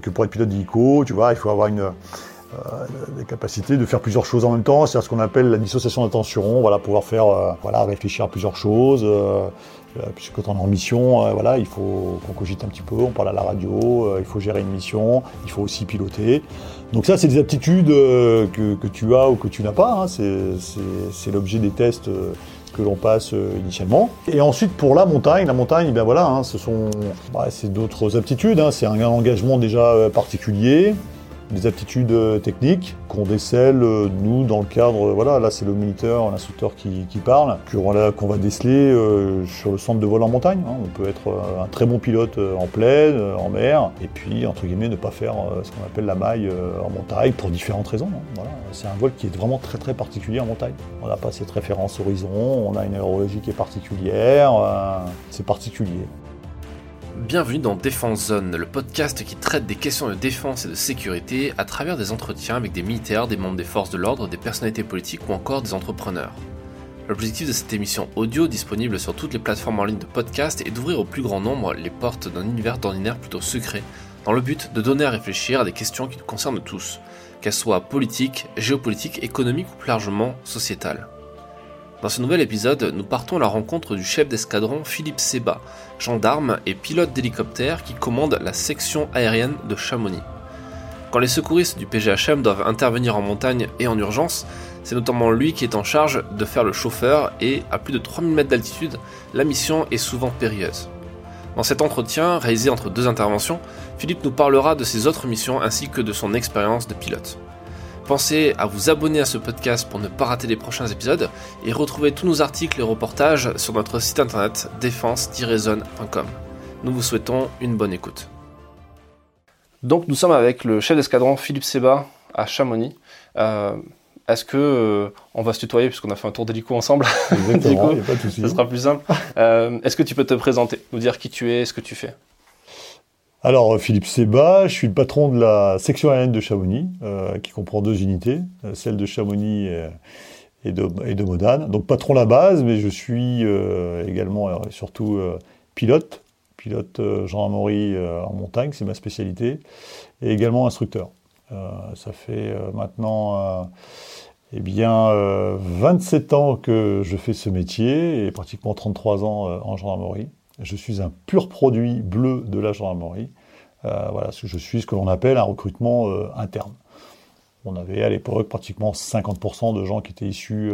Que pour être pilote d'hélico, tu vois, il faut avoir une, des capacités de faire plusieurs choses en même temps, c'est ce qu'on appelle la dissociation d'attention, voilà, pouvoir faire, voilà, réfléchir à plusieurs choses, euh, puisque quand on est en mission, euh, voilà, il faut qu'on cogite un petit peu, on parle à la radio, euh, il faut gérer une mission, il faut aussi piloter. Donc ça, c'est des aptitudes que, tu as ou que tu n'as pas. Hein. C'est l'objet des tests que l'on passe initialement. Et ensuite, pour la montagne, la montagne, ben voilà, hein, ce sont, bah, c'est d'autres aptitudes. Hein. C'est un engagement déjà particulier des aptitudes euh, techniques qu'on décèle, euh, nous, dans le cadre, voilà, là c'est le moniteur, l'instructeur qui, parle, qu'on va déceler euh, sur le centre de vol en montagne. Hein. On peut être un très bon pilote en plaine, en mer, et puis, entre guillemets, ne pas faire ce qu'on appelle la maille en montagne pour différentes raisons. Hein. C'est un vol qui est vraiment très très particulier en montagne. On n'a pas cette référence horizon, on a une aérologie qui est particulière, c'est particulier. Bienvenue dans Défense Zone, le podcast qui traite des questions de défense et de sécurité à travers des entretiens avec des militaires, des membres des forces de l'ordre, des personnalités politiques ou encore des entrepreneurs. L'objectif de cette émission audio disponible sur toutes les plateformes en ligne de podcast est d'ouvrir au plus grand nombre les portes d'un univers d'ordinaire plutôt secret, dans le but de donner à réfléchir à des questions qui nous concernent tous, qu'elles soient politiques, géopolitiques, économiques ou plus largement sociétales. Dans ce nouvel épisode, nous partons à la rencontre du chef d'escadron Philippe Seba, gendarme et pilote d'hélicoptère qui commande la section aérienne de Chamonix. Quand les secouristes du PGHM doivent intervenir en montagne et en urgence, c'est notamment lui qui est en charge de faire le chauffeur et à plus de 3000 mètres d'altitude, la mission est souvent périlleuse. Dans cet entretien, réalisé entre deux interventions, Philippe nous parlera de ses autres missions ainsi que de son expérience de pilote. Pensez à vous abonner à ce podcast pour ne pas rater les prochains épisodes et retrouver tous nos articles et reportages sur notre site internet défense-zone.com. Nous vous souhaitons une bonne écoute. Donc nous sommes avec le chef d'escadron Philippe Seba à Chamonix. Euh, est-ce que euh, on va se tutoyer puisqu'on a fait un tour d'hélico ensemble? Exactement, il n'y a pas de souci. Ce sera plus simple. Euh, est-ce que tu peux te présenter, nous dire qui tu es, ce que tu fais? Alors, Philippe Seba, je suis le patron de la section aérienne de Chamonix, euh, qui comprend deux unités, euh, celle de Chamonix et, de, Modane. Donc, patron la base, mais je suis euh, également et surtout pilote, pilote gendarmerie en montagne, c'est ma spécialité, et également instructeur. ça fait maintenant eh bien, 27 ans que je fais ce métier et pratiquement 33 ans en gendarmerie. Je suis un pur produit bleu de la gendarmerie. Euh, je suis ce que l'on appelle un recrutement euh, interne. On avait à l'époque pratiquement 50% de gens qui étaient issus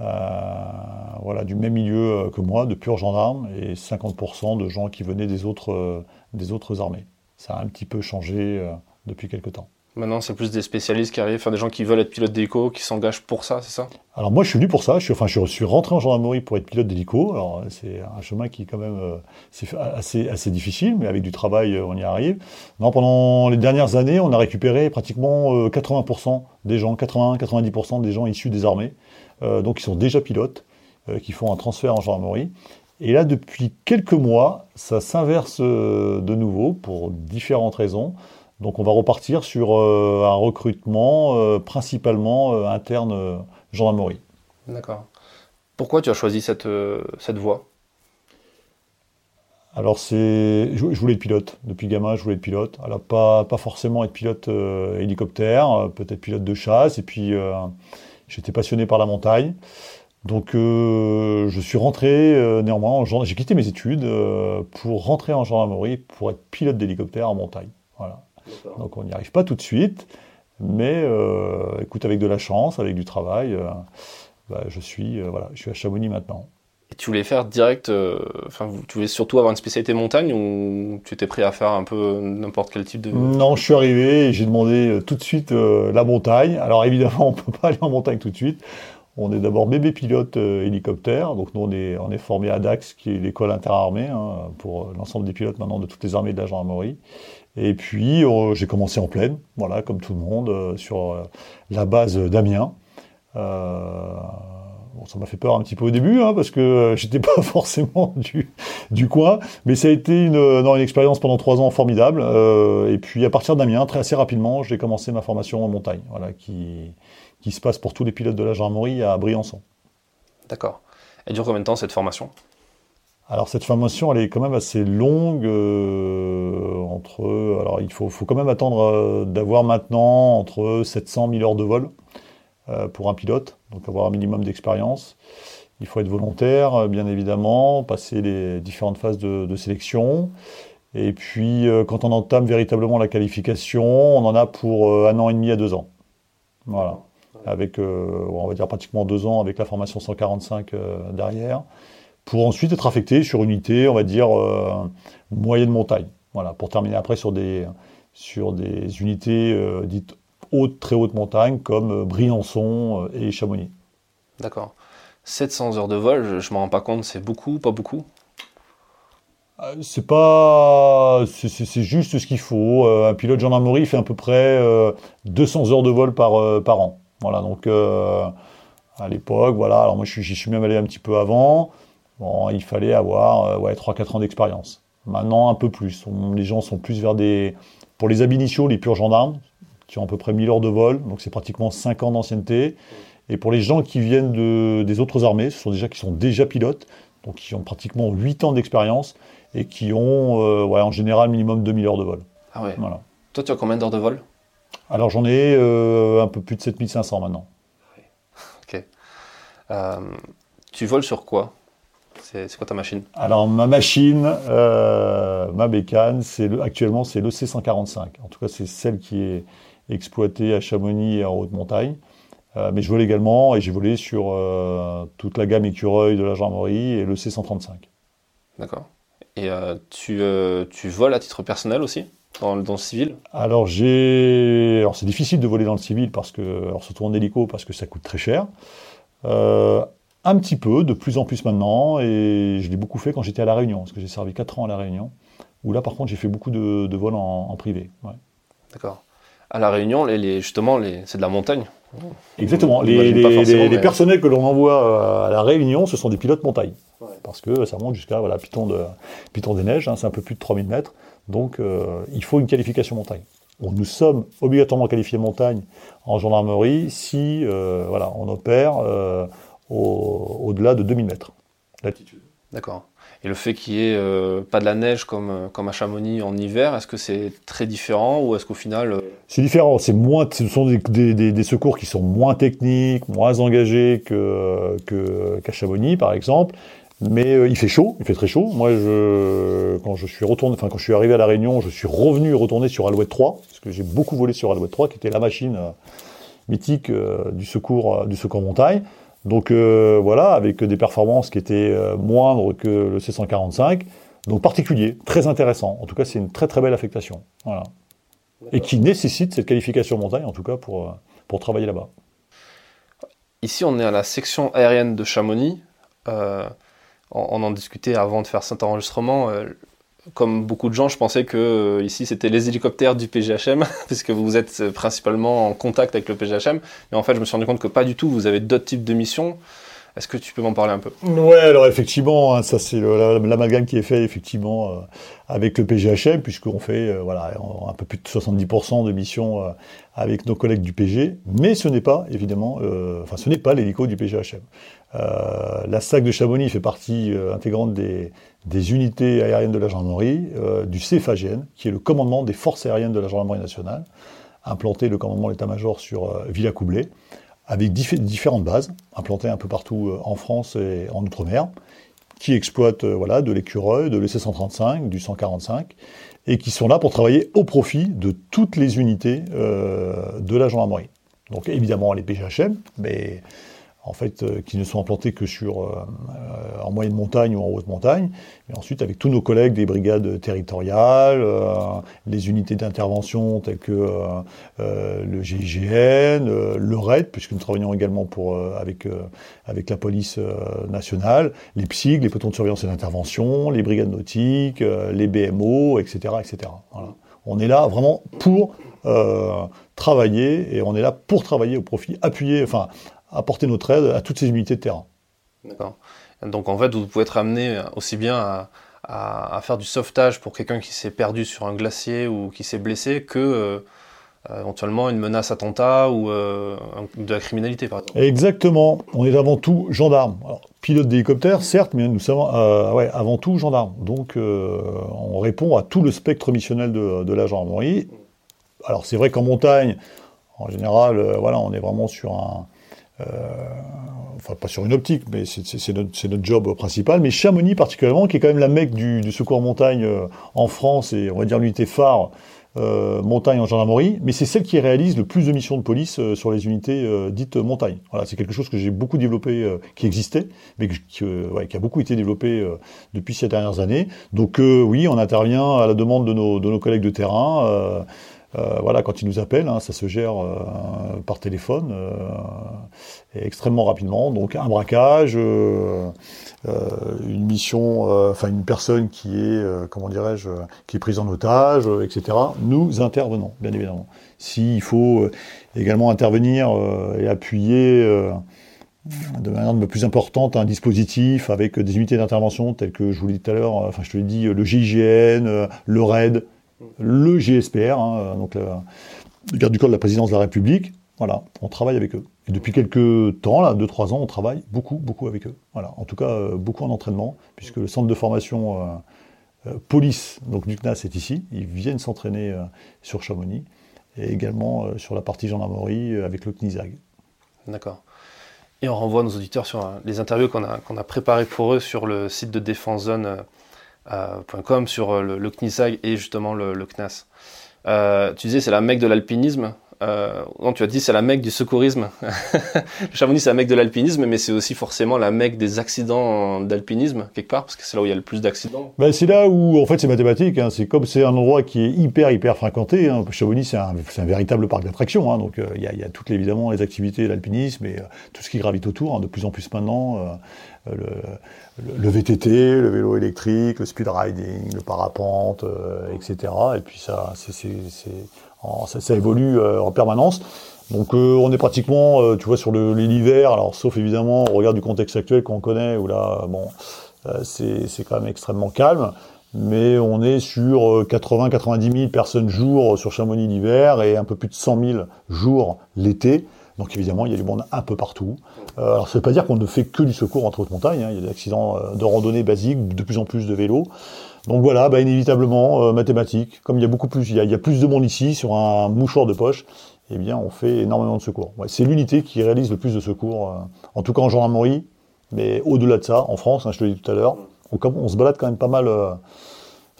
euh, du même milieu que moi, de purs gendarmes, et 50% de gens qui venaient des autres, des autres armées. Ça a un petit peu changé depuis quelque temps. Maintenant, c'est plus des spécialistes qui arrivent, des gens qui veulent être pilotes d'hélico, qui s'engagent pour ça, c'est ça? Alors moi, je suis venu pour ça. Je suis, enfin, je suis rentré en gendarmerie pour être pilote d'hélico. Alors c'est un chemin qui est quand même euh, assez, assez difficile, mais avec du travail, euh, on y arrive. Non, pendant les dernières années, on a récupéré pratiquement 80% euh, des gens, 80-90% des gens issus des armées, donc qui sont déjà pilotes, qui font un transfert en gendarmerie. Et là, depuis quelques mois, ça s'inverse de nouveau pour différentes raisons. Donc on va repartir sur euh, un recrutement euh, principalement euh, interne gendarmerie. D'accord. Pourquoi tu as choisi cette, cette voie? Alors c'est, je, voulais être pilote. Depuis gamin, je voulais être pilote. Alors pas, pas forcément être pilote hélicoptère, peut-être pilote de chasse. Et puis j'étais passionné par la montagne. Donc je suis rentré néanmoins, j'ai quitté mes études pour rentrer en gendarmerie pour être pilote d'hélicoptère en montagne. Voilà. Donc on n'y arrive pas tout de suite, mais euh, écoute, avec de la chance, avec du travail, euh, bah, je, suis, euh, voilà, je suis à Chamonix maintenant. Et tu voulais faire direct, enfin, tu voulais surtout avoir une spécialité montagne ou tu étais prêt à faire un peu n'importe quel type de. Non, je suis arrivé et j'ai demandé tout de suite la montagne. Alors évidemment, on ne peut pas aller en montagne tout de suite. On est d'abord bébé pilote hélicoptère, donc nous on est, on est formé à DAX, qui est l'école interarmée, hein, pour l'ensemble des pilotes maintenant de toutes les armées de la gendarmerie. Et puis euh, j'ai commencé en pleine, voilà, comme tout le monde, euh, sur euh, la base d'Amiens. Ça m'a fait peur un petit peu au début, hein, parce que j'étais pas forcément du, du coin, mais ça a été une, une expérience pendant trois ans formidable. et puis à partir d'Amiens, très assez rapidement, j'ai commencé ma formation en montagne, voilà, qui, qui se passe pour tous les pilotes de la gendarmerie à Briançon. D'accord. Elle dure combien de temps cette formation? Alors cette formation, elle est quand même assez longue. entre, alors il faut, faut quand même attendre d'avoir maintenant entre 700 000 heures de vol pour un pilote, donc avoir un minimum d'expérience. Il faut être volontaire, bien évidemment, passer les différentes phases de, sélection. Et puis, euh, quand on entame véritablement la qualification, on en a pour euh, un an et demi à deux ans. Voilà. Avec, euh, on va dire pratiquement deux ans avec la formation 145 derrière. Pour ensuite être affecté sur une unité, on va dire, moyenne montagne. Voilà. Pour terminer après sur des, sur des unités dites hautes, très hautes montagnes, comme Briançon et Chamonix. D'accord. 700 heures de vol, je, ne m'en rends pas compte, c'est beaucoup, pas beaucoup? Euh, c'est pas, c'est juste ce qu'il faut. Euh, un pilote gendarmerie fait à peu près 200 euh, heures de vol par, par an. Voilà, donc à l'époque, voilà. Alors moi, j'y suis même allé un petit peu avant. Bon, il fallait avoir ouais, 3-4 ans d'expérience. Maintenant, un peu plus. les gens sont plus vers des, pour les ab les purs gendarmes, qui ont à peu près 1000 heures de vol. Donc c'est pratiquement 5 ans d'ancienneté. Et pour les gens qui viennent de, des autres armées, ce sont déjà qui sont déjà pilotes, donc qui ont pratiquement 8 ans d'expérience et qui ont euh, en général minimum 2000 heures de vol. Ah ouais. Voilà. Toi, tu as combien d'heures de vol? Alors j'en ai euh, un peu plus de 7500 maintenant. Ok. Euh, tu voles sur quoi? C'est quoi ta machine? Alors ma machine, ma bécane, c'est actuellement c'est le C145. En tout cas, c'est celle qui est exploitée à Chamonix et en haute montagne. Euh, mais je vole également et j'ai volé sur euh, toute la gamme écureuil de la gendarmerie et le C135. D'accord. Et euh, tu, tu, voles à titre personnel aussi? Dans, dans le civil? Alors j'ai, alors c'est difficile de voler dans le civil parce que, alors surtout en hélico parce que ça coûte très cher. Un petit peu, de plus en plus maintenant, et je l'ai beaucoup fait quand j'étais à la Réunion, parce que j'ai servi 4 ans à la Réunion, où là par contre j'ai fait beaucoup de, de vols en, privé. D'accord. À la Réunion, les, justement, les, c'est de la montagne. Exactement. Les, personnels que l'on envoie euh, à la Réunion, ce sont des pilotes montagne. Parce que ça monte jusqu'à voilà, Piton, de, Piton des Neiges, hein, c'est un peu plus de 3000 mètres. Donc euh, il faut une qualification montagne. nous sommes obligatoirement qualifiés montagne en gendarmerie si euh, voilà, on opère au-delà de 2000 mètres d'altitude. D'accord. Et le fait qu'il n'y ait euh, pas de la neige comme, euh, comme à Chamonix en hiver, est-ce que c'est très différent ou est-ce qu'au final... Euh, c'est différent, c'est moins, ce sont des, des, des, secours qui sont moins techniques, moins engagés que, qu'à Chamonix par exemple, mais il fait chaud, il fait très chaud. Moi, je, quand je suis retourné, enfin quand je suis arrivé à la Réunion, je suis revenu retourner sur Alouette 3, parce que j'ai beaucoup volé sur Alouette 3, qui était la machine mythique du secours du secours montagne. Donc euh, voilà, avec des performances qui étaient euh, moindres que le C145. Donc particulier, très intéressant. En tout cas, c'est une très très belle affectation. Voilà. Et qui nécessite cette qualification montagne, en tout cas, pour, euh, pour travailler là-bas. Ici, on est à la section aérienne de Chamonix. on, en discutait avant de faire cet enregistrement comme beaucoup de gens, je pensais que euh, ici c'était les hélicoptères du PGHM, puisque vous êtes euh, principalement en contact avec le PGHM. Mais en fait, je me suis rendu compte que pas du tout. Vous avez d'autres types de missions. Est-ce que tu peux m'en parler un peu? Ouais, alors effectivement, hein, ça c'est l'amalgame qui est fait effectivement euh, avec le PGHM, puisqu'on fait voilà un peu plus de 70% de missions avec nos collègues du PG, mais ce n'est pas évidemment, enfin ce n'est pas l'hélico du PGHM. la SAC de Chamonix fait partie intégrante des, unités aériennes de la gendarmerie, euh, du CFAGN, qui est le commandement des forces aériennes de la gendarmerie nationale, implanté le commandement de l'état-major sur euh, Avec différentes bases, implantées un peu partout euh, en France et en Outre-mer, qui exploitent voilà, de l'écureuil, de l'EC-135, du 145, et qui sont là pour travailler au profit de toutes les unités de la gendarmerie. Donc évidemment les PGHM, mais en fait, euh, qui ne sont implantés que sur, euh, euh, en moyenne montagne ou en haute montagne, mais ensuite avec tous nos collègues des brigades territoriales, les unités d'intervention telles que le GIGN, le RAID, puisque nous travaillons également pour, avec, avec la police nationale, les PSIG, les pelotons de surveillance et d'intervention, les brigades nautiques, les BMO, etc. etc. On est là vraiment pour travailler, et on est là pour travailler au profit, appuyer, enfin, apporter notre aide à toutes ces unités de terrain. D'accord. Donc en fait, vous pouvez être amené aussi bien à, faire du sauvetage pour quelqu'un qui s'est perdu sur un glacier ou qui s'est blessé que, euh, éventuellement une menace attentat ou de la criminalité, par exemple. Exactement. On est avant tout gendarme. pilote d'hélicoptère, certes, mais nous sommes ouais, avant tout gendarme. Donc, on répond à tout le spectre missionnel de, de la gendarmerie. Alors, c'est vrai qu'en montagne, en général, voilà, on est vraiment sur un enfin pas sur une optique, mais c'est notre, job principal. Mais Chamonix particulièrement, qui est quand même la mecque du, secours montagne euh, en France et on va dire l'unité phare euh, montagne en gendarmerie, mais c'est celle qui réalise le plus de missions de police euh, sur les unités dites montagne. Voilà, c'est quelque chose que j'ai beaucoup développé, qui existait, mais qui, a beaucoup été développé depuis ces dernières années. Donc oui, on intervient à la demande de nos collègues de terrain. Euh, voilà, quand ils nous appellent, hein, ça se gère euh, par téléphone euh, et extrêmement rapidement. Donc un braquage, une mission, enfin une personne qui est, comment dirais-je, qui est prise en otage, etc. Nous intervenons, bien évidemment. S'il faut également intervenir et appuyer de manière de plus importante un dispositif avec des unités d'intervention telles que je vous l'ai dit tout à l'heure, enfin je te l'ai dit, le GIGN, le RAID, le GSPR, hein, donc le garde du corps de la présidence de la République. Voilà, on travaille avec eux. Et depuis quelques temps, là, 2-3 ans, on travaille beaucoup, beaucoup avec eux. Voilà, en tout cas, euh, beaucoup en entraînement, puisque le centre de formation euh, euh, police, donc du CNAS, est ici. Ils viennent s'entraîner sur Chamonix et également sur la partie gendarmerie avec le CNISAG. D'accord. Et on renvoie nos auditeurs sur les interviews qu'on a, qu'on a préparées pour eux sur le site de Défense Zone .com sur euh, le, CNISAG et justement le, CNAS. Euh, tu disais c'est la mecque de l'alpinisme. Euh, non, tu as dit c'est la mecque du secourisme. Chamonix c'est la mecque de l'alpinisme, mais c'est aussi forcément la mecque des accidents d'alpinisme quelque part, parce que c'est là où il y a le plus d'accidents. Ben, c'est là où en fait c'est mathématique. Hein. C'est comme c'est un endroit qui est hyper hyper fréquenté. Hein. Chamonix c'est un, véritable parc d'attractions. Hein. Donc il y, a, toutes évidemment les activités d'alpinisme et tout ce qui gravite autour. Hein, de plus en plus maintenant le, VTT, le vélo électrique, le speed riding, le parapente, euh, etc. Et puis ça, ça, évolue euh, en permanence. Donc euh, on est pratiquement, tu vois, sur l'hiver, alors sauf évidemment au regard du contexte actuel qu'on connaît, où là, bon, c'est quand même extrêmement calme, mais on est sur 80-90 000 personnes jour sur Chamonix l'hiver et un peu plus de 100 000 jours l'été. Donc évidemment, il y a du monde un peu partout. Euh, alors ça ne veut pas dire qu'on ne fait que du secours entre haute montagne. Hein. Il y a des accidents euh, de randonnée basiques, de plus en plus de vélos. Donc voilà, bah, inévitablement, euh, mathématiques. Comme il y a beaucoup plus, il y a, plus de monde ici sur un mouchoir de poche, eh bien on fait énormément de secours. c'est l'unité qui réalise le plus de secours, en tout cas en gendarmerie, mais au-delà de ça, en France, hein, je te l'ai dit tout à l'heure, on, on, se balade quand même pas mal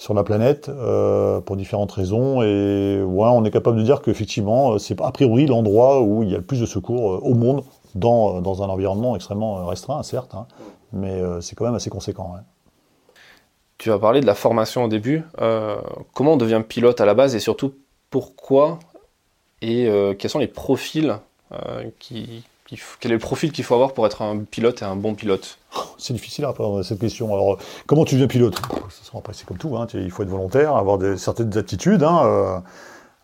sur la planète euh, pour différentes raisons. Et ouais, on est capable de dire qu'effectivement, euh, c'est a priori l'endroit où il y a le plus de secours euh, au monde dans, dans un environnement extrêmement restreint, certes, hein, mais c'est quand même assez conséquent. Tu as parlé de la formation au début. comment on devient pilote à la base et surtout pourquoi et quels sont les profils qui, quel est le profil qu'il faut avoir pour être un pilote et un bon pilote? C'est difficile à répondre à cette question. Alors, comment tu deviens pilote? C'est comme tout, hein, il faut être volontaire, avoir certaines aptitudes. Hein, euh,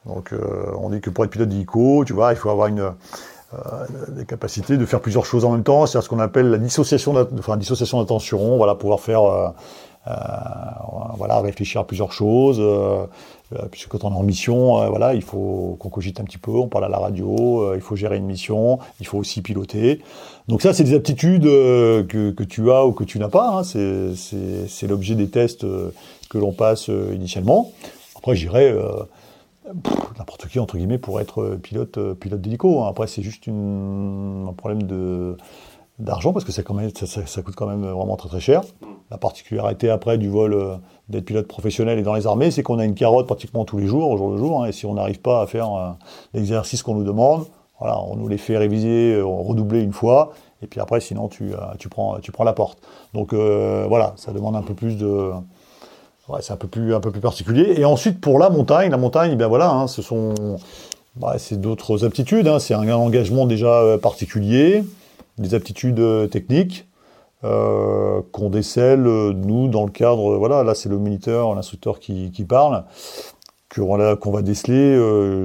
donc, euh, on dit que pour être pilote d'hélico, tu vois, il faut avoir une, euh, des capacités de faire plusieurs choses en même temps, c'est ce qu'on appelle la dissociation, enfin, d'attention, voilà, pouvoir faire voilà, réfléchir à plusieurs choses. Euh, euh, puisque quand on est en mission, voilà, il faut qu'on cogite un petit peu, on parle à la radio, il faut gérer une mission, il faut aussi piloter. Donc ça, c'est des aptitudes que, tu as ou que tu n'as pas. Hein. C'est l'objet des tests que l'on passe initialement. Après, j'irais n'importe qui entre guillemets pour être pilote pilote d'hélico. Hein. Après, c'est juste un problème de d'argent parce que ça, quand même, ça, coûte quand même vraiment très très cher. La particularité après du vol euh, d'être pilote professionnel et dans les armées, c'est qu'on a une carotte pratiquement tous les jours, au jour le jour, hein, et si on n'arrive pas à faire euh, l'exercice qu'on nous demande, voilà, on nous les fait réviser, euh, redoubler une fois, et puis après, sinon, tu, tu, prends, tu prends la porte. Donc voilà, ça demande un peu plus de... Ouais, c'est un peu plus un peu plus particulier. Et ensuite pour la montagne, la montagne, ben voilà, hein, ce sont, c'est d'autres aptitudes. Hein, c'est un engagement déjà particulier des aptitudes euh, techniques euh, qu'on décèle, euh, nous, dans le cadre, voilà, là c'est le moniteur, l'instructeur qui, qui, parle, qu'on va déceler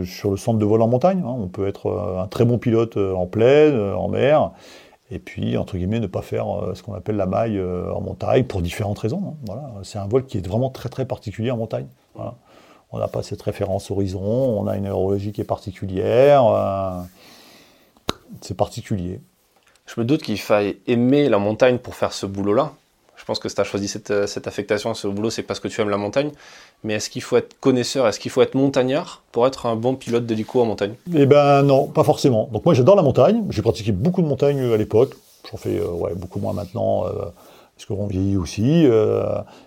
sur le centre de vol en montagne. Hein. On peut être un très bon pilote en plaine, en mer, et puis, entre guillemets, ne pas faire ce qu'on appelle la maille en montagne, pour différentes raisons. Hein. Voilà. C'est un vol qui est vraiment très très particulier en montagne. On n'a pas cette référence horizon, on a une aérologie qui est particulière. C'est particulier. Je me doute qu'il faille aimer la montagne pour faire ce boulot-là. Je pense que si tu as choisi cette, cette, affectation, ce boulot, c'est parce que tu aimes la montagne. Mais est-ce qu'il faut être connaisseur, est-ce qu'il faut être montagnard pour être un bon pilote d'hélico en montagne? Eh ben non, pas forcément. Donc moi j'adore la montagne, j'ai pratiqué beaucoup de montagne à l'époque, j'en fais euh, beaucoup moins maintenant, euh, parce qu'on vieillit aussi. Euh,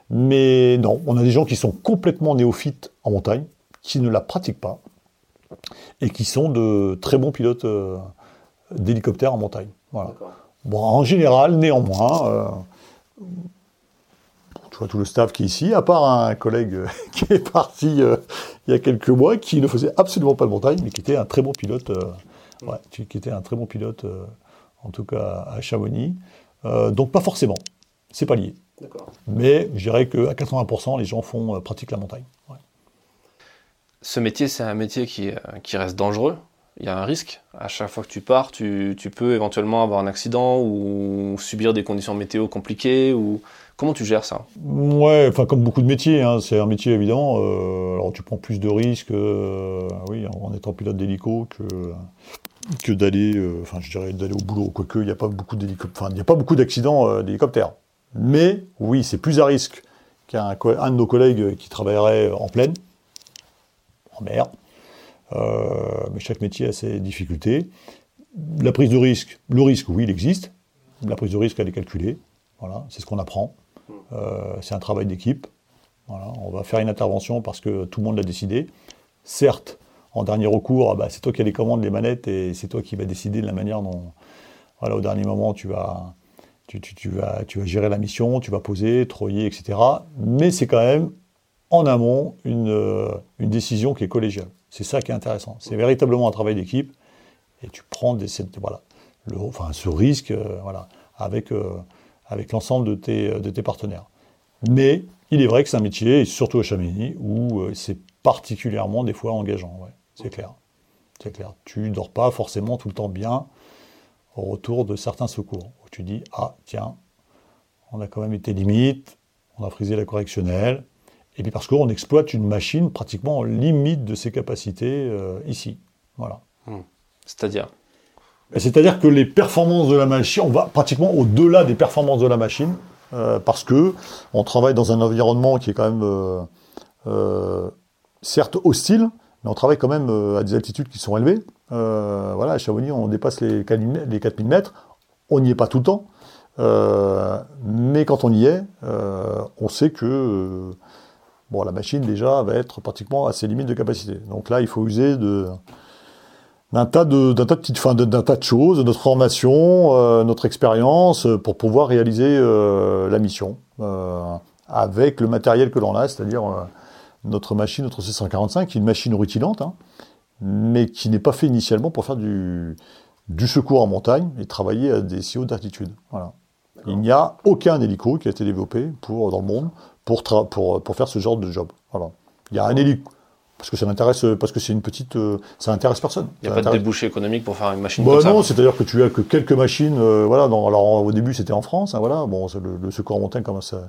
mais non, on a des gens qui sont complètement néophytes en montagne, qui ne la pratiquent pas, et qui sont de très bons pilotes d'hélicoptères en montagne. Voilà. Bon, en général, néanmoins, tu vois tout le staff qui est ici, à part un collègue qui est parti euh, il y a quelques mois, qui ne faisait absolument pas de montagne, mais qui était un très bon pilote, euh, ouais, qui était un très bon pilote, euh, en tout cas à Chamonix. donc pas forcément, c'est pas lié. Mais je dirais qu'à 80%, les gens font pratiquent la montagne. Ce métier, c'est un métier qui, qui reste dangereux il y a un risque. À chaque fois que tu pars, tu, peux éventuellement avoir un accident ou subir des conditions météo compliquées. Comment tu gères ça? Ouais, enfin comme beaucoup de métiers, hein, c'est un métier évident. Euh, alors tu prends plus de risques, euh, oui, en étant pilote d'hélico que euh, d'aller au boulot. Quoique il n'y a pas beaucoup il a pas beaucoup d'accidents d'hélicoptères. Mais oui, c'est plus à risque qu'un un de nos collègues qui travaillerait en plaine, en mer. Mais chaque métier a ses difficultés. La prise de risque, le risque, oui, il existe. La prise de risque, elle est calculée. Voilà, c'est ce qu'on apprend. Euh, c'est un travail d'équipe. on va faire une intervention parce que tout le monde l'a décidé. Certes, en dernier recours, ah bah, c'est toi qui as les commandes, les manettes, et c'est toi qui vas décider de la manière dont, voilà, au dernier moment, tu vas, tu, vas, tu vas gérer la mission, tu vas poser, troyer, etc. Mais c'est quand même, en amont, une, euh, une décision qui est collégiale. C'est ça qui est intéressant. C'est véritablement un travail d'équipe, et tu prends ce risque euh, voilà, avec l'ensemble de tes, partenaires. Mais il est vrai que c'est un métier, et surtout à Chamonix, où euh, c'est particulièrement des fois engageant. C'est clair. C'est clair. Tu dors pas forcément tout le temps bien au retour de certains secours. Tu dis ah tiens, on a quand même été limite, on a frisé la correctionnelle, et puis parce qu'on exploite une machine pratiquement en limite de ses capacités euh, ici. Voilà. Hmm. C'est-à-dire c'est-à-dire que les performances de la machine, on va pratiquement au-delà des performances de la machine, euh, parce que on travaille dans un environnement qui est quand même euh, certes hostile, mais on travaille quand même à des altitudes qui sont élevées. voilà, à Chamonix, on dépasse les 4000 mètres. On n'y est pas tout le temps, mais quand on y est, on sait que bon, la machine déjà va être pratiquement à ses limites de capacité. Donc là, il faut user de d'un tas de d'un tas de petites d'un tas de choses, notre formation, euh, notre expérience euh, pour pouvoir réaliser euh, la mission avec le matériel que l'on a, c'est-à-dire notre machine, notre C145, qui est une machine rutilante, hein, mais qui n'est pas fait initialement pour faire du du secours en montagne et travailler à des si hautes altitudes. Voilà. Il n'y a aucun hélico qui a été développé pour dans le monde pour pour pour faire ce genre de job. Voilà. Il y a un hélico parce que ça m'intéresse, parce que c'est une petite, euh, ça intéresse personne. Il n'y a pas de débouché économique pour faire une machine bah comme non, c'est-à-dire que tu as que quelques machines, euh, voilà. alors au début c'était en France, hein, voilà. Bon, le, secours en montagne commence ça.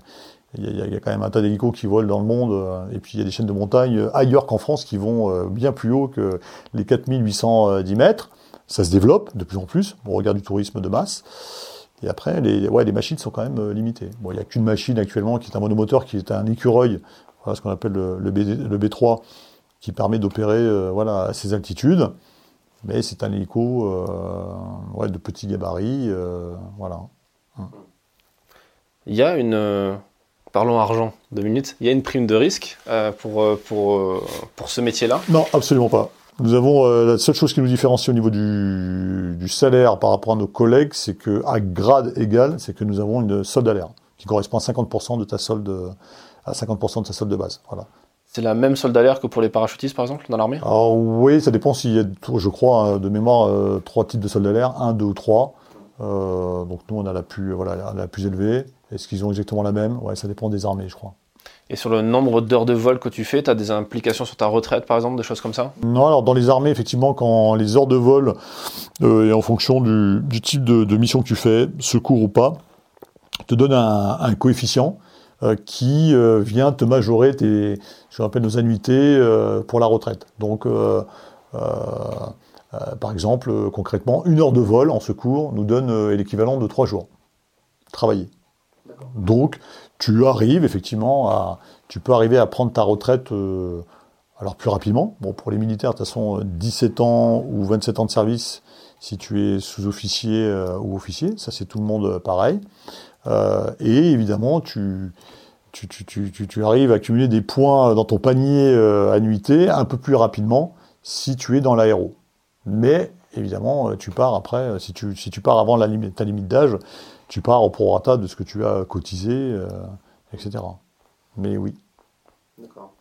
Il y, a, quand même un tas d'hélicos qui volent dans le monde, euh, et puis il y a des chaînes de montagne ailleurs qu'en France qui vont bien plus haut que les 4810 mètres. Ça se développe de plus en plus. On regarde du tourisme de masse. Et après, les, ouais, les machines sont quand même limitées. Bon, il n'y a qu'une machine actuellement qui est un monomoteur, qui est un écureuil, voilà ce qu'on appelle le, le, B, le B3, qui permet d'opérer euh, voilà, à ces altitudes. Mais c'est un hélico euh, ouais, de petit gabarit. Euh, voilà. Il y a une. Parlons argent, deux minutes. Il y a une prime de risque pour, pour, pour ce métier-là? Non, absolument pas. Nous avons la seule chose qui nous différencie au niveau du, du salaire par rapport à nos collègues, c'est que à grade égal, c'est que nous avons une solde à l'air qui correspond à 50% de ta solde à 50% de ta solde de base. Voilà. C'est la même solde d'air que pour les parachutistes, par exemple, dans l'armée? Alors oui, ça dépend s'il y a, je crois, hein, de mémoire, euh, trois types de solde d'air, un, deux ou trois. Euh, donc nous, on a la plus, voilà, la plus élevée. Est-ce qu'ils ont exactement la même? Ouais, ça dépend des armées, je crois. Et sur le nombre d'heures de vol que tu fais, tu as des implications sur ta retraite, par exemple, des choses comme ça? Non, alors dans les armées, effectivement, quand les heures de vol, euh, et en fonction du, type de, mission que tu fais, secours ou pas, te donne un, un coefficient qui vient te majorer tes, je rappelle nos annuités pour la retraite. Donc par exemple, concrètement, une heure de vol en secours nous donne l'équivalent de trois jours travailler. Donc, tu arrives effectivement à, tu peux arriver à prendre ta retraite alors plus rapidement. Bon, pour les militaires, de toute façon, 17 ans ou 27 ans de service, si tu es sous-officier euh, ou officier, ça c'est tout le monde euh, pareil. Euh, et évidemment, tu, tu, tu, tu, arrives à accumuler des points dans ton panier annuité un peu plus rapidement si tu es dans l'aéro. Mais évidemment, tu pars après, si tu, si tu pars avant ta limite d'âge, tu pars au prorata de ce que tu as cotisé, etc. Mais oui. D'accord.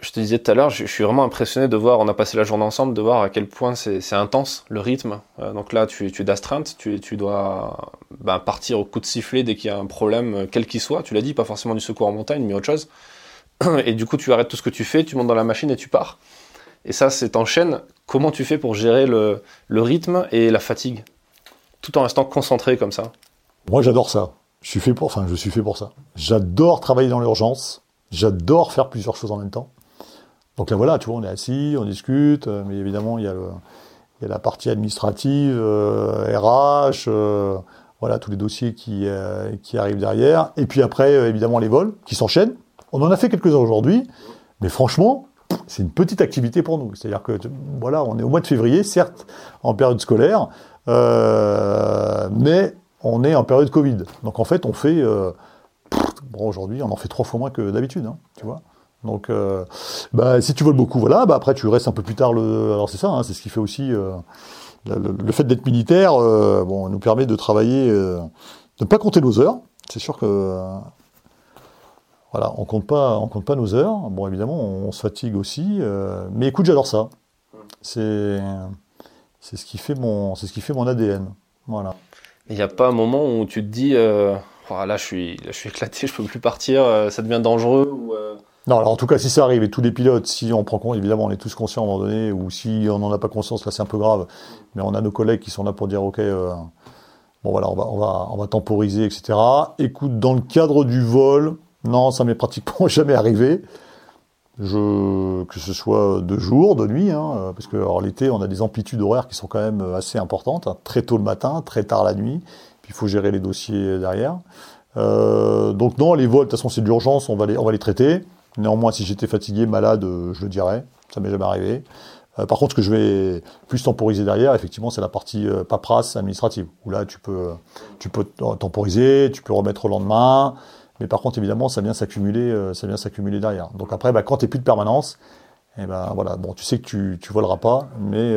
Je te disais tout à l'heure, je, suis vraiment impressionné de voir, on a passé la journée ensemble, de voir à quel point c'est intense le rythme. Euh, donc là, tu, es d'astreinte, tu, dois ben, partir au coup de sifflet dès qu'il y a un problème, euh, quel qu'il soit. Tu l'as dit, pas forcément du secours en montagne, mais autre chose. Et du coup, tu arrêtes tout ce que tu fais, tu montes dans la machine et tu pars. Et ça, c'est en chaîne. Comment tu fais pour gérer le rythme et la fatigue? Tout en restant concentré comme ça Moi, j'adore ça. Je suis fait pour, enfin, je suis fait pour ça. J'adore travailler dans l'urgence. J'adore faire plusieurs choses en même temps. Donc là voilà, tu vois, on est assis, on discute, euh, mais évidemment il y a, la partie administrative, RH, euh, euh, voilà tous les dossiers qui, qui arrivent derrière. Et puis après, évidemment, les vols qui s'enchaînent. On en a fait quelques-uns aujourd'hui, mais franchement, c'est une petite activité pour nous. C'est-à-dire que voilà, on est au mois de février, certes, en période scolaire, mais on est en période Covid. Donc en fait, on fait Bon, aujourd'hui, on en fait trois fois moins que d'habitude, hein, tu vois. Donc, euh, bah, si tu voles beaucoup, voilà, bah, après, tu restes un peu plus tard. Le... Alors, c'est ça, hein, c'est ce qui fait aussi. Euh, le, fait d'être militaire euh, bon, nous permet de travailler, de ne pas compter nos heures. C'est sûr que. voilà, on compte pas, on compte pas nos heures. Bon, évidemment, on, se fatigue aussi. mais écoute, j'adore ça. C'est. C'est ce qui fait mon, c'est ce qui fait mon ADN. Voilà. Il n'y a pas un moment où tu te dis, Oh, là, je suis, je suis éclaté, je peux plus partir, euh, ça devient dangereux euh Non, alors en tout cas, si ça arrive, et tous les pilotes, si on prend compte, évidemment, on est tous conscients à un moment donné, ou si on n'en a pas conscience, là, c'est un peu grave, mais on a nos collègues qui sont là pour dire, OK, euh, bon voilà, on va, on, on va temporiser, etc. Écoute, dans le cadre du vol, non, ça m'est pratiquement jamais arrivé. Je, que ce soit de jour, de nuit, hein, parce que l'été, on a des amplitudes horaires qui sont quand même assez importantes, hein, très tôt le matin, très tard la nuit, puis il faut gérer les dossiers derrière. Euh, donc non, les vols, de toute façon, c'est de l'urgence, on va les, les traiter. Néanmoins, si j'étais fatigué, malade, euh, je le dirais. Ça m'est jamais arrivé. Euh, par contre, ce que je vais plus temporiser derrière, effectivement, c'est la partie paperasse administrative, où là, tu peux, tu peux temporiser, tu peux remettre au lendemain. Mais par contre, évidemment, ça vient s'accumuler, ça vient s'accumuler derrière. Donc après, bah, quand tu plus de permanence, eh ben voilà, bon, tu sais que tu, tu voleras pas, mais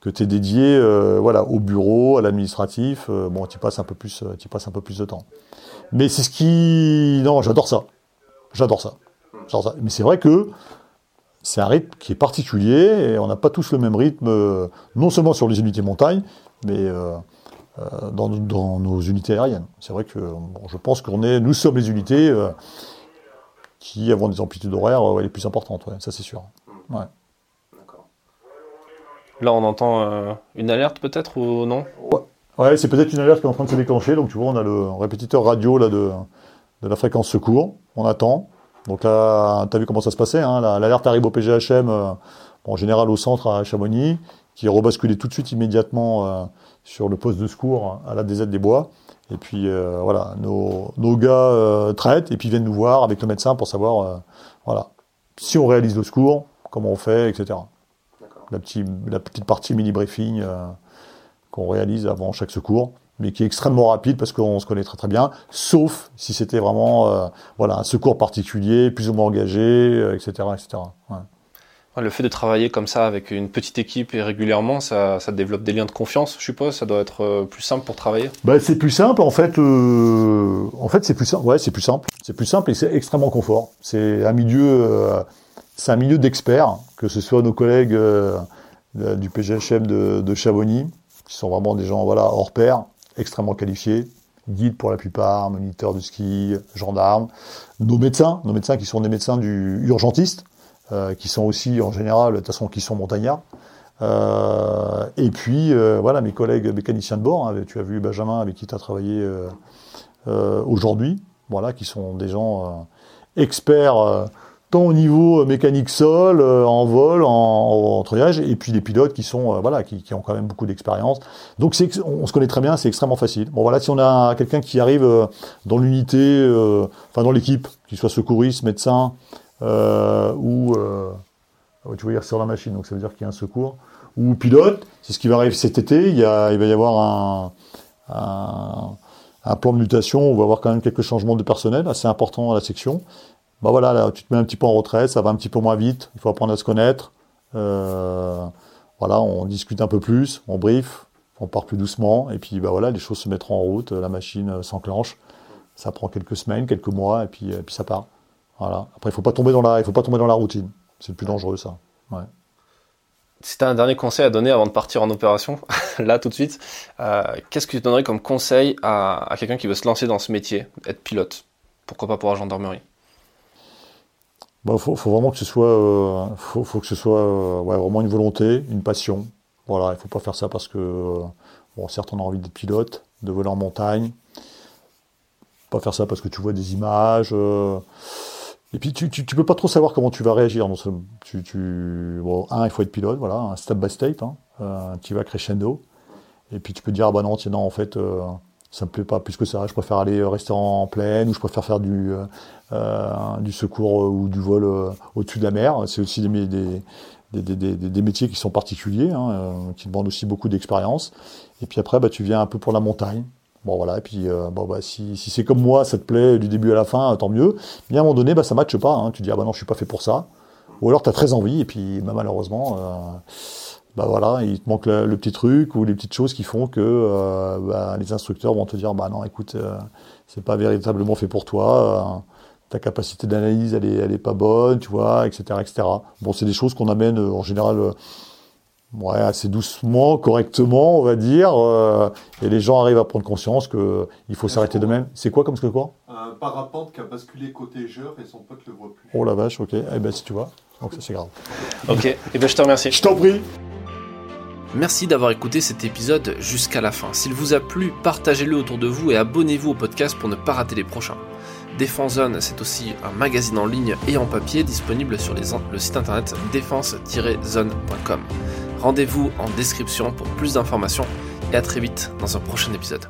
que tu es dédié euh, voilà, au bureau, à l'administratif, euh, bon, tu passes un peu plus, euh, passes un peu plus de temps. Mais c'est ce qui, non, j'adore ça, j'adore ça, ça. Mais c'est vrai que c'est un rythme qui est particulier et on n'a pas tous le même rythme, non seulement sur les unités montagne, mais dans, dans, nos unités aériennes. C'est vrai que bon, je pense qu'on est, nous sommes les unités qui avons des amplitudes horaires les plus importantes, ouais, ça c'est sûr. Ouais. Là, on entend euh, une alerte peut-être ou non? Ouais, c'est peut-être une alerte qui est en train de se déclencher. Donc, tu vois, on a le répétiteur radio là, de, de la fréquence secours. On attend. Donc là, tu as vu comment ça se passait. Hein, L'alerte arrive au PGHM, euh, en général au centre à Chamonix, qui est rebasculé tout de suite immédiatement euh, sur le poste de secours à la DZ des Bois. Et puis voilà, nos, nos gars traitent et puis viennent nous voir avec le médecin pour savoir voilà, si on réalise le secours, comment on fait, etc la, la petite partie mini-briefing euh, qu'on réalise avant chaque secours, mais qui est extrêmement rapide parce qu'on se connaît très très bien, sauf si c'était vraiment euh, voilà, un secours particulier, plus ou moins engagé, etc. Euh, etc. Le fait de travailler comme ça avec une petite équipe et régulièrement, ça, développe des liens de confiance, je suppose. Ça doit être plus simple pour travailler. Bah, c'est plus simple en fait. en fait, c'est plus simple. C'est plus simple. C'est plus simple et c'est extrêmement confort. C'est un milieu milieu d'experts, que ce soit nos collègues euh, du PGHM de, de qui sont vraiment des gens voilà, hors pair, extrêmement qualifiés, guides pour la plupart, moniteurs de ski, gendarmes, nos médecins, nos médecins qui sont des médecins du urgentistes, euh, qui sont aussi en général, de toute façon, qui sont montagnards. Euh, et puis euh, voilà mes collègues mécaniciens de bord, hein, tu as vu Benjamin avec qui tu as travaillé aujourd'hui, voilà, qui sont des gens experts tant au niveau mécanique sol, en vol, en, en, triage, et puis des pilotes qui sont voilà, qui, ont quand même beaucoup d'expérience. Donc on se connaît très bien, c'est extrêmement facile. Bon voilà, si on a quelqu'un qui arrive dans l'unité, enfin dans l'équipe, qu'il soit secouriste, médecin ou tu vois, il ressort la machine, donc ça veut dire qu'il y a un secours. Ou pilote, c'est ce qui va arriver cet été. Il, va y avoir un, plan de mutation. On va avoir quand même quelques changements de personnel assez importants à la section. Bah voilà, là, tu te mets un petit peu en retraite, ça va un petit peu moins vite. Il faut apprendre à se connaître. Euh, voilà, on discute un peu plus, on brief, on part plus doucement, et puis bah voilà, les choses se mettront en route, la machine s'enclenche. Ça prend quelques semaines, quelques mois, et puis, et puis ça part. Voilà. Après, il faut pas tomber dans la, il faut pas tomber dans la routine. C'est le plus dangereux, ça. Ouais. Si tu as un dernier conseil à donner avant de partir en opération, là tout de suite, euh, qu'est-ce que tu donnerais comme conseil à, à quelqu'un qui veut se lancer dans ce métier, être pilote Pourquoi pas pour la gendarmerie? Il bah, faut, faut, vraiment que ce soit, euh, faut, faut, que ce soit euh, ouais, vraiment une volonté, une passion. Voilà, il faut pas faire ça parce que, bon, certes, on a envie d'être pilote, de voler en montagne. Pas faire ça parce que tu vois des images. Euh, et puis tu, tu, peux pas trop savoir comment tu vas réagir. Bon, un, il faut être pilote, voilà, un step by step, hein, euh, tu vas crescendo. Et puis tu peux dire, ah bah non, tiens, non, en fait, euh, ça me plaît pas plus que ça, je préfère aller rester en plaine, ou je préfère faire du, euh, euh secours euh, ou du vol euh, au-dessus de la mer. C'est aussi des, métiers qui sont particuliers, hein, qui demandent aussi beaucoup d'expérience. Et puis après, bah, tu viens un peu pour la montagne. Bon voilà, et puis euh, bon, bah, si, si c'est comme moi, ça te plaît du début à la fin, tant mieux. Mais à un moment donné, bah, ça matche pas. Hein. Tu dis, ah bah non, je suis pas fait pour ça. Ou alors tu as très envie, et puis bah, malheureusement, euh, bah voilà, il te manque le, petit truc ou les petites choses qui font que euh, bah, les instructeurs vont te dire, bah non, écoute, c'est pas véritablement fait pour toi. Ta capacité d'analyse, elle est, elle est pas bonne, tu vois, etc., etc. Bon, c'est des choses qu'on amène en général ouais, assez doucement, correctement, on va dire, euh, et les gens arrivent à prendre conscience que il faut s'arrêter de même. C'est quoi comme ce que quoi? Un parapente qui a basculé côté jeur et son pote le voit plus. Oh la vache, ok. Eh ben si tu vois, donc ça c'est grave. Ok, et eh ben je te remercie. Je t'en prie. Merci d'avoir écouté cet épisode jusqu'à la fin. S'il vous a plu, partagez-le autour de vous et abonnez-vous au podcast pour ne pas rater les prochains. Défense Zone, c'est aussi un magazine en ligne et en papier disponible sur les, le site internet défense-zone.com. Rendez-vous en description pour plus d'informations et à très vite dans un prochain épisode.